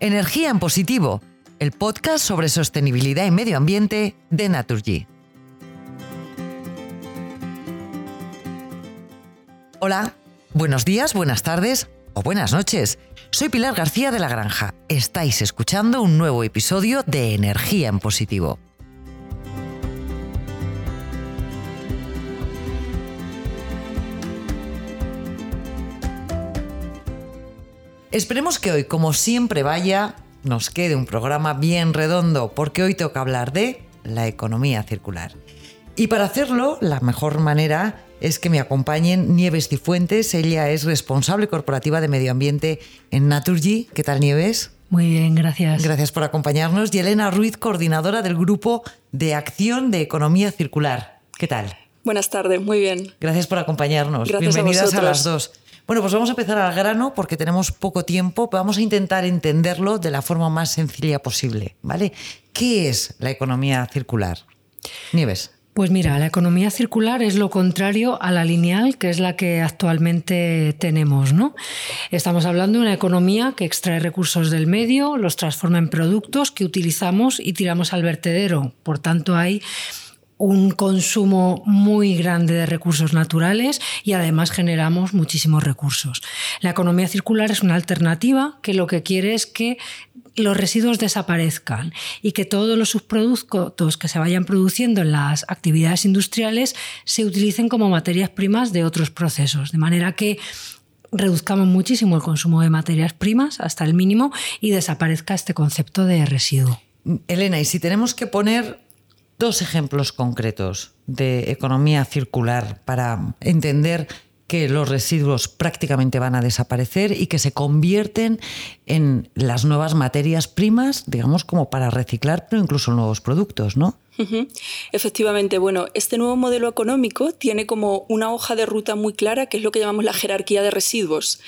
Energía en Positivo, el podcast sobre sostenibilidad y medio ambiente de Naturgy. Hola, buenos días, buenas tardes o buenas noches. Soy Pilar García de la Granja. Estáis escuchando un nuevo episodio de Energía en Positivo. Esperemos que hoy, como siempre vaya, nos quede un programa bien redondo, porque hoy toca hablar de la economía circular. Y para hacerlo, la mejor manera es que me acompañen Nieves Cifuentes. Ella es responsable corporativa de medio ambiente en Naturgy. ¿Qué tal, Nieves? Muy bien, gracias. Gracias por acompañarnos. Y Elena Ruiz, coordinadora del Grupo de Acción de Economía Circular. ¿Qué tal? Buenas tardes, muy bien. Gracias por acompañarnos. Gracias Bienvenidas a, a las dos. Bueno, pues vamos a empezar al grano porque tenemos poco tiempo. Vamos a intentar entenderlo de la forma más sencilla posible, ¿vale? ¿Qué es la economía circular? Nieves. Pues mira, la economía circular es lo contrario a la lineal, que es la que actualmente tenemos, ¿no? Estamos hablando de una economía que extrae recursos del medio, los transforma en productos que utilizamos y tiramos al vertedero. Por tanto, hay un consumo muy grande de recursos naturales y además generamos muchísimos recursos. La economía circular es una alternativa que lo que quiere es que los residuos desaparezcan y que todos los subproductos que se vayan produciendo en las actividades industriales se utilicen como materias primas de otros procesos, de manera que reduzcamos muchísimo el consumo de materias primas hasta el mínimo y desaparezca este concepto de residuo. Elena, y si tenemos que poner dos ejemplos concretos de economía circular para entender que los residuos prácticamente van a desaparecer y que se convierten en las nuevas materias primas, digamos, como para reciclar, pero incluso nuevos productos, ¿no? Efectivamente, bueno, este nuevo modelo económico tiene como una hoja de ruta muy clara, que es lo que llamamos la jerarquía de residuos,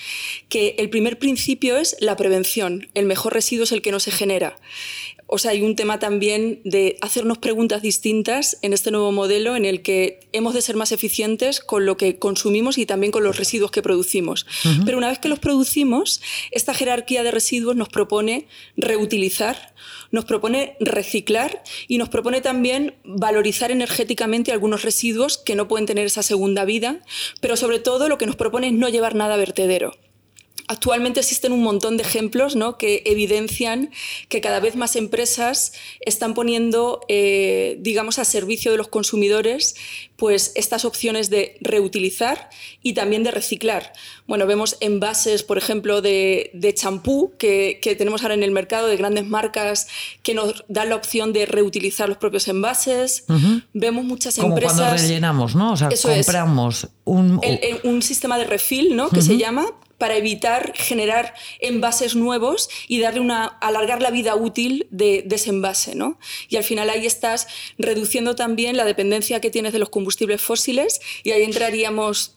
que el primer principio es la prevención, el mejor residuo es el que no se genera. O sea, hay un tema también de hacernos preguntas distintas en este nuevo modelo en el que hemos de ser más eficientes con lo que consumimos y también con los residuos que producimos. Pero una vez que los producimos, esta jerarquía de residuos nos propone reutilizar, nos propone reciclar y nos propone también valorizar energéticamente algunos residuos que no pueden tener esa segunda vida, pero sobre todo lo que nos propone es no llevar nada a vertedero. Actualmente existen un montón de ejemplos ¿no? que evidencian que cada vez más empresas están poniendo, eh, digamos, a servicio de los consumidores pues, estas opciones de reutilizar y también de reciclar. Bueno, vemos envases, por ejemplo, de champú que, tenemos ahora en el mercado de grandes marcas que nos dan la opción de reutilizar los propios envases. Vemos muchas empresas... Como cuando rellenamos, ¿no? O sea, compramos un... un sistema de refill, ¿no? Que se llama para evitar generar envases nuevos y darle una, alargar la vida útil de, ese envase. ¿no? Y al final ahí estás reduciendo también la dependencia que tienes de los combustibles fósiles y ahí entraríamos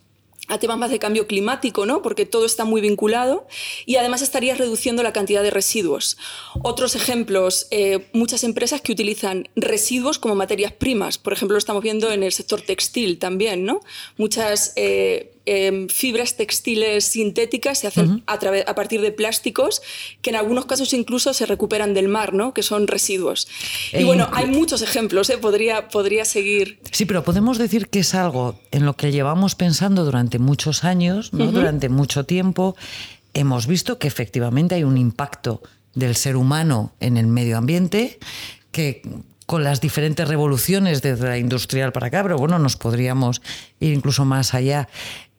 a temas más de cambio climático, ¿no? porque todo está muy vinculado, y además estarías reduciendo la cantidad de residuos. Otros ejemplos, eh, muchas empresas que utilizan residuos como materias primas, por ejemplo, lo estamos viendo en el sector textil también, ¿no? muchas eh, em, fibras textiles sintéticas se hacen a, a, partir de plásticos que en algunos casos incluso se recuperan del mar, ¿no? que son residuos. y e bueno, hay muchos ejemplos, ¿eh? podría, podría seguir. Sí, pero podemos decir que es algo en lo que llevamos pensando durante muchos años, durante mucho tiempo, hemos visto que efectivamente hay un impacto del ser humano en el medio ambiente que con las diferentes revoluciones desde la industrial para acá, pero bueno, nos podríamos ir incluso más allá.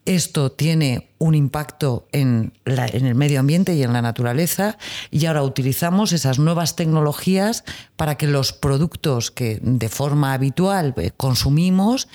Esto tiene un impacto en, el medio ambiente y en la naturaleza y ahora utilizamos esas nuevas tecnologías para que los productos que de forma habitual eh, consumimos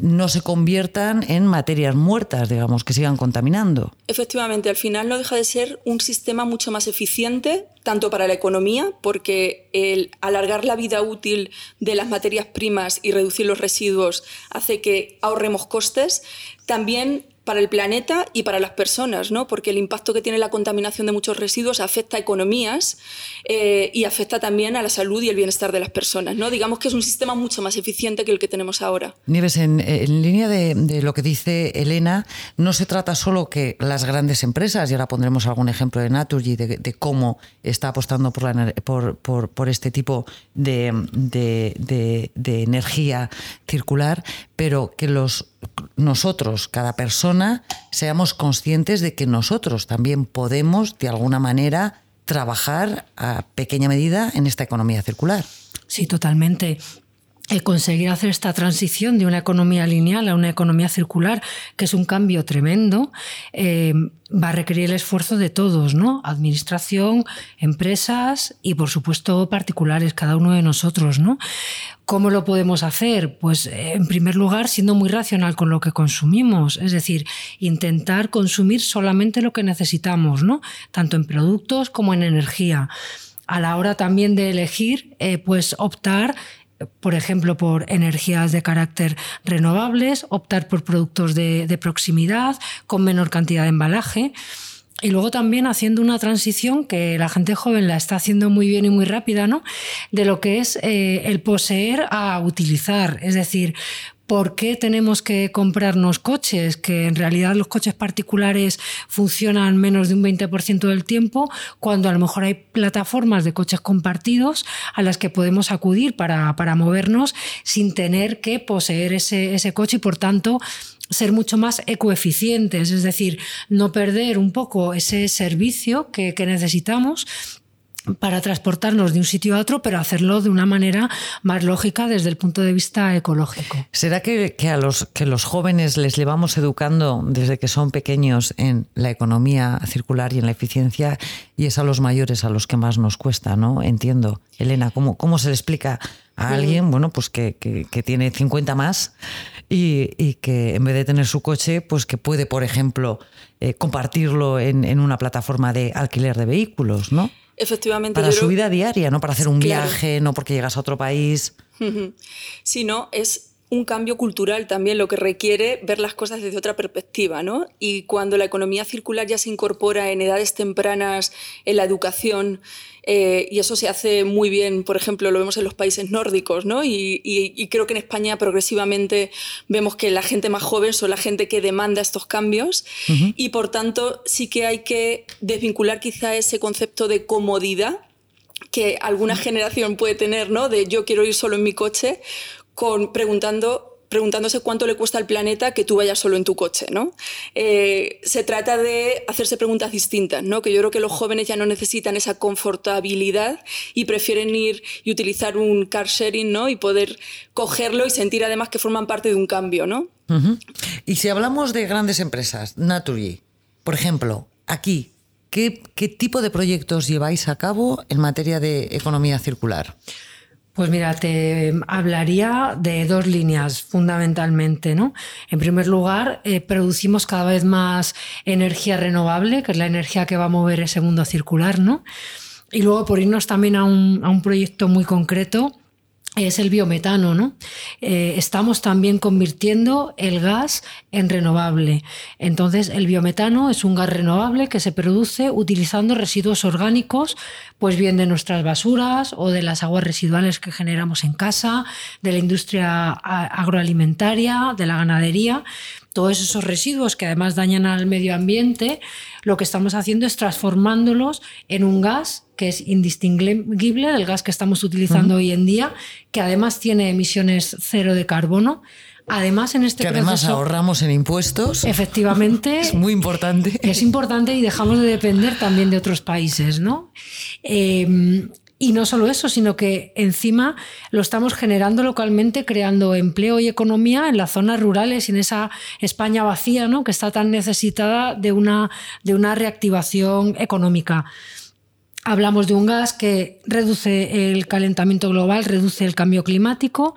no se conviertan en materias muertas, digamos, que sigan contaminando. Efectivamente, al final no deja de ser un sistema mucho más eficiente, tanto para la economía, porque el alargar la vida útil de las materias primas y reducir los residuos hace que ahorremos costes, también para el planeta y para las personas, ¿no? porque el impacto que tiene la contaminación de muchos residuos afecta a economías eh, y afecta también a la salud y el bienestar de las personas. ¿no? Digamos que es un sistema mucho más eficiente que el que tenemos ahora. Nieves, en, línea de, lo que dice Elena, no se trata solo que las grandes empresas, y ahora pondremos algún ejemplo de Naturgy, de, cómo está apostando por, la, por, este tipo de energía circular, pero que los nosotros, cada persona, seamos conscientes de que nosotros también podemos, de alguna manera, trabajar a pequeña medida en esta economía circular. Sí, totalmente conseguir hacer esta transición de una economía lineal a una economía circular, que es un cambio tremendo, eh, va a requerir el esfuerzo de todos, ¿no? Administración, empresas y, por supuesto, particulares, cada uno de nosotros, ¿no? ¿Cómo lo podemos hacer? Pues, en primer lugar, siendo muy racional con lo que consumimos, es decir, intentar consumir solamente lo que necesitamos, ¿no? Tanto en productos como en energía a la hora también de elegir, eh, pues optar por ejemplo, por energías de carácter renovables, optar por productos de, proximidad con menor cantidad de embalaje. Y luego también haciendo una transición que la gente joven la está haciendo muy bien y muy rápida, ¿no? De lo que es eh, el poseer a utilizar. Es decir, ¿Por qué tenemos que comprarnos coches? Que en realidad los coches particulares funcionan menos de un 20% del tiempo, cuando a lo mejor hay plataformas de coches compartidos a las que podemos acudir para, movernos sin tener que poseer ese, ese coche y por tanto ser mucho más ecoeficientes, es decir, no perder un poco ese servicio que, que necesitamos para transportarnos de un sitio a otro, pero hacerlo de una manera más lógica desde el punto de vista ecológico. ¿Será que, a los, que los jóvenes les llevamos educando desde que son pequeños en la economía circular y en la eficiencia y es a los mayores a los que más nos cuesta, ¿no? Entiendo. Elena, ¿cómo, cómo se le explica a alguien, bueno, pues que, tiene 50 más y, que en vez de tener su coche, pues que puede, por ejemplo, eh, compartirlo en, en una plataforma de alquiler de vehículos, ¿no? Efectivamente. Para su vida diaria, no para hacer un viaje, no porque llegas a otro país. Sí, no, es un cambio cultural también, lo que requiere ver las cosas desde otra perspectiva, ¿no? Y cuando la economía circular ya se incorpora en edades tempranas en la educación, eh, y eso se hace muy bien, por ejemplo, lo vemos en los países nórdicos, ¿no? Y, creo que en España progresivamente vemos que la gente más joven son la gente que demanda estos cambios, y por tanto sí que hay que desvincular quizá ese concepto de comodidad que alguna generación puede tener, ¿no? De yo quiero ir solo en mi coche, con, preguntando preguntándose cuánto le cuesta al planeta que tú vayas solo en tu coche, ¿no? Eh, se trata de hacerse preguntas distintas, ¿no? Que yo creo que los jóvenes ya no necesitan esa confortabilidad y prefieren ir y utilizar un car sharing, ¿no? Y poder cogerlo y sentir además que forman parte de un cambio, ¿no? Y si hablamos de grandes empresas, Naturgy, por ejemplo, aquí, ¿qué, ¿qué tipo de proyectos lleváis a cabo en materia de economía circular? Pues mira, te hablaría de dos líneas fundamentalmente. ¿no? En primer lugar, eh, producimos cada vez más energía renovable, que es la energía que va a mover ese mundo circular. ¿no? Y luego, por irnos también a un, a un proyecto muy concreto, es el biometano, ¿no? Eh, estamos también convirtiendo el gas en renovable. Entonces, el biometano es un gas renovable que se produce utilizando residuos orgánicos, pues bien de nuestras basuras o de las aguas residuales que generamos en casa, de la industria agroalimentaria, de la ganadería todos esos residuos que además dañan al medio ambiente, lo que estamos haciendo es transformándolos en un gas que es indistinguible del gas que estamos utilizando hoy en día, que además tiene emisiones cero de carbono. Además, en este que además ahorramos en impuestos. Efectivamente. es muy importante. Es importante y dejamos de depender también de otros países, ¿no? Eh, y no solo eso, sino que encima lo estamos generando localmente, creando empleo y economía en las zonas rurales y en esa España vacía, ¿no? que está tan necesitada de una, de una reactivación económica. Hablamos de un gas que reduce el calentamiento global, reduce el cambio climático,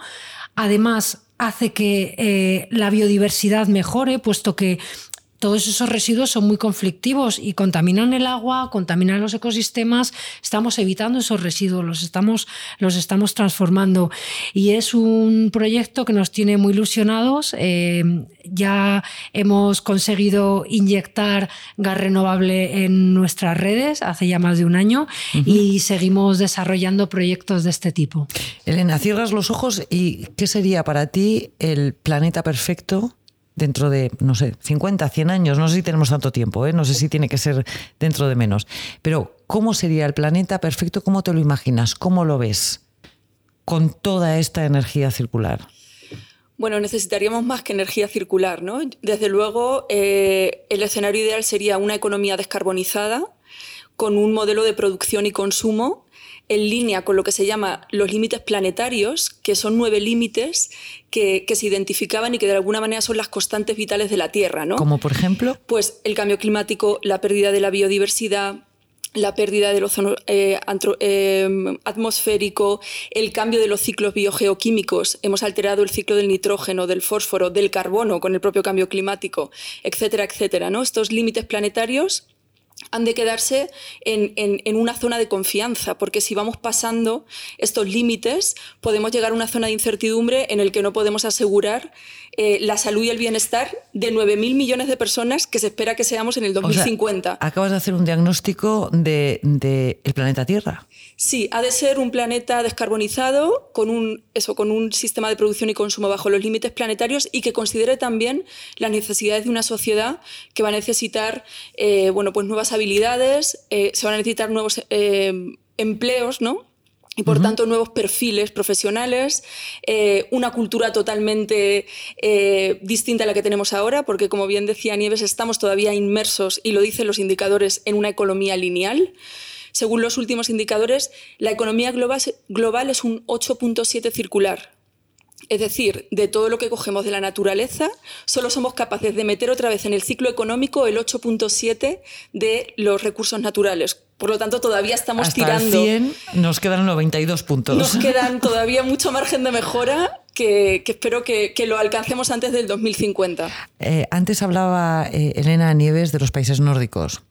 además hace que eh, la biodiversidad mejore, puesto que todos esos residuos son muy conflictivos y contaminan el agua, contaminan los ecosistemas. Estamos evitando esos residuos, los estamos, los estamos transformando. Y es un proyecto que nos tiene muy ilusionados. Eh, ya hemos conseguido inyectar gas renovable en nuestras redes hace ya más de un año y seguimos desarrollando proyectos de este tipo. Elena, cierras los ojos y ¿qué sería para ti el planeta perfecto dentro de, no sé, 50, 100 años, no sé si tenemos tanto tiempo, ¿eh? no sé si tiene que ser dentro de menos, pero ¿cómo sería el planeta perfecto? ¿Cómo te lo imaginas? ¿Cómo lo ves con toda esta energía circular? Bueno, necesitaríamos más que energía circular, ¿no? Desde luego, eh, el escenario ideal sería una economía descarbonizada, con un modelo de producción y consumo en línea con lo que se llama los límites planetarios, que son nueve límites que, se identificaban y que de alguna manera son las constantes vitales de la Tierra. ¿no? Como por ejemplo. Pues el cambio climático, la pérdida de la biodiversidad, la pérdida del ozono eh, eh, atmosférico, el cambio de los ciclos biogeoquímicos, hemos alterado el ciclo del nitrógeno, del fósforo, del carbono con el propio cambio climático, etcétera, etcétera. ¿no? Estos límites planetarios han de quedarse en, una zona de confianza, porque si vamos pasando estos límites, podemos llegar a una zona de incertidumbre en el que no podemos asegurar eh, la salud y el bienestar de 9.000 millones de personas que se espera que seamos en el 2050. acabas de hacer un diagnóstico del de, planeta Tierra. Sí, ha de ser un planeta descarbonizado, con un, eso, con un sistema de producción y consumo bajo los límites planetarios y que considere también las necesidades de una sociedad que va a necesitar eh, bueno, pues nuevas habilidades, eh, se van a necesitar nuevos empleos, ¿no? y por tanto nuevos perfiles profesionales, eh, una cultura totalmente eh, distinta a la que tenemos ahora, porque como bien decía Nieves, estamos todavía inmersos, y lo dicen los indicadores, en una economía lineal. Según los últimos indicadores, la economía global, global es un 8.7 circular. Es decir, de todo lo que cogemos de la naturaleza, solo somos capaces de meter otra vez en el ciclo económico el 8.7 de los recursos naturales, por lo tanto, todavía estamos Hasta tirando. El 100 nos quedan 92 puntos. Nos quedan todavía mucho margen de mejora que, espero que, lo alcancemos antes del 2050. Eh, antes hablaba eh, Elena Nieves de los países nórdicos.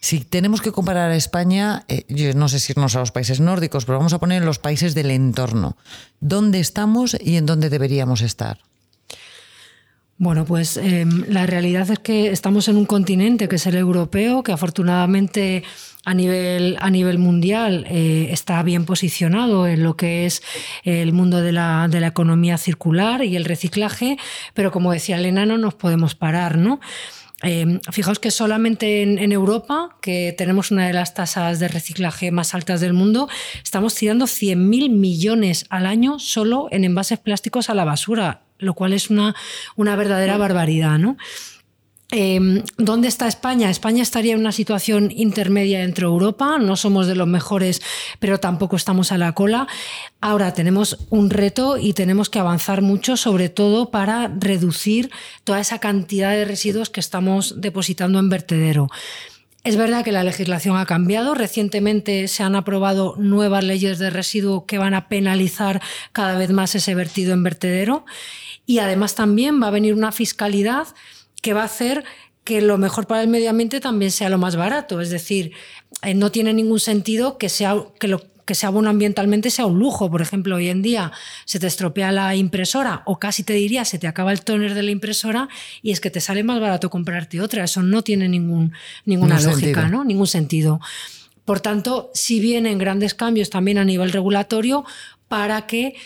Si tenemos que comparar a España, eh, yo no sé si irnos a los países nórdicos, pero vamos a poner los países del entorno. ¿Dónde estamos y en dónde deberíamos estar? Bueno, pues em, la realidad es que estamos en un continente que es el europeo, que afortunadamente a nivel, a nivel mundial eh, está bien posicionado en lo que es el mundo de la, de la, economía circular y el reciclaje, pero como decía Elena, no nos podemos parar, ¿no? Em, fijaos que solamente en, en, Europa, que tenemos una de las tasas de reciclaje más altas del mundo, estamos tirando 100.000 millones al año solo en envases plásticos a la basura lo cual es una, una verdadera barbaridad, ¿no? Em, ¿Dónde está España? España estaría en una situación intermedia entre Europa, no somos de los mejores, pero tampoco estamos a la cola. Ahora tenemos un reto y tenemos que avanzar mucho, sobre todo para reducir toda esa cantidad de residuos que estamos depositando en vertedero. Es verdad que la legislación ha cambiado. Recientemente se han aprobado nuevas leyes de residuo que van a penalizar cada vez más ese vertido en vertedero. Y además también va a venir una fiscalidad que va a hacer que lo mejor para el medio ambiente también sea lo más barato. Es decir, eh, no tiene ningún sentido que sea que lo que sea bueno ambientalmente sea un lujo. Por ejemplo, hoy en día se te estropea la impresora o casi te diría se te acaba el toner de la impresora y es que te sale más barato comprarte otra. Eso no tiene ningún, ninguna lógica, ¿no? Ningún sentido. Por tanto, si vienen grandes cambios también a nivel regulatorio para que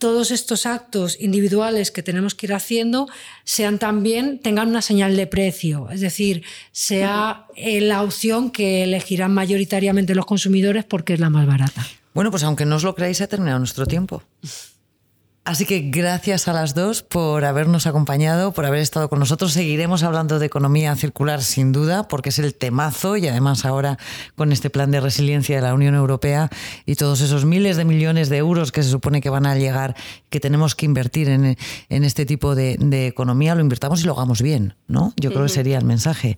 todos estos actos individuales que tenemos que ir haciendo sean también, tengan una señal de precio, es decir, sea eh, la opción que elegirán mayoritariamente los consumidores porque es la más barata. Bueno, pues aunque no os lo creáis, ha terminado nuestro tiempo. Así que gracias a las dos por habernos acompañado, por haber estado con nosotros. Seguiremos hablando de economía circular sin duda, porque es el temazo y además ahora con este plan de resiliencia de la Unión Europea y todos esos miles de millones de euros que se supone que van a llegar, que tenemos que invertir en, este tipo de, economía, lo invirtamos y lo hagamos bien, ¿no? Yo creo que sería el mensaje.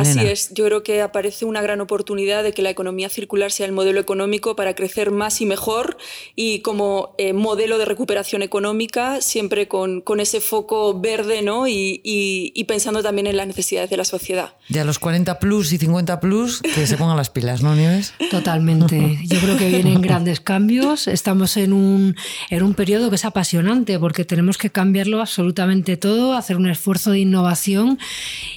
Así es, yo creo que aparece una gran oportunidad de que la economía circular sea el modelo económico para crecer más y mejor y como eh, modelo de recuperación económica, siempre con, con ese foco verde ¿no? Y, y, pensando también en las necesidades de la sociedad. Ya los 40 plus y 50 plus, que se pongan las pilas, ¿no, Nieves? Totalmente. Yo creo que vienen grandes cambios. Estamos en un, en un periodo que es apasionante porque tenemos que cambiarlo absolutamente todo, hacer un esfuerzo de innovación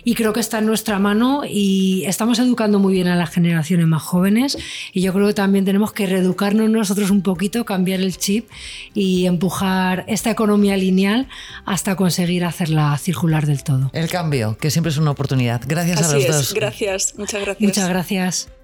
y creo que está en nuestra mano y estamos educando muy bien a las generaciones más jóvenes y yo creo que también tenemos que reeducarnos nosotros un poquito, cambiar el chip y empujar esta economía lineal hasta conseguir hacerla circular del todo. El cambio, que siempre es una oportunidad. Gracias a los dos. Gracias, muchas gracias. Muchas gracias.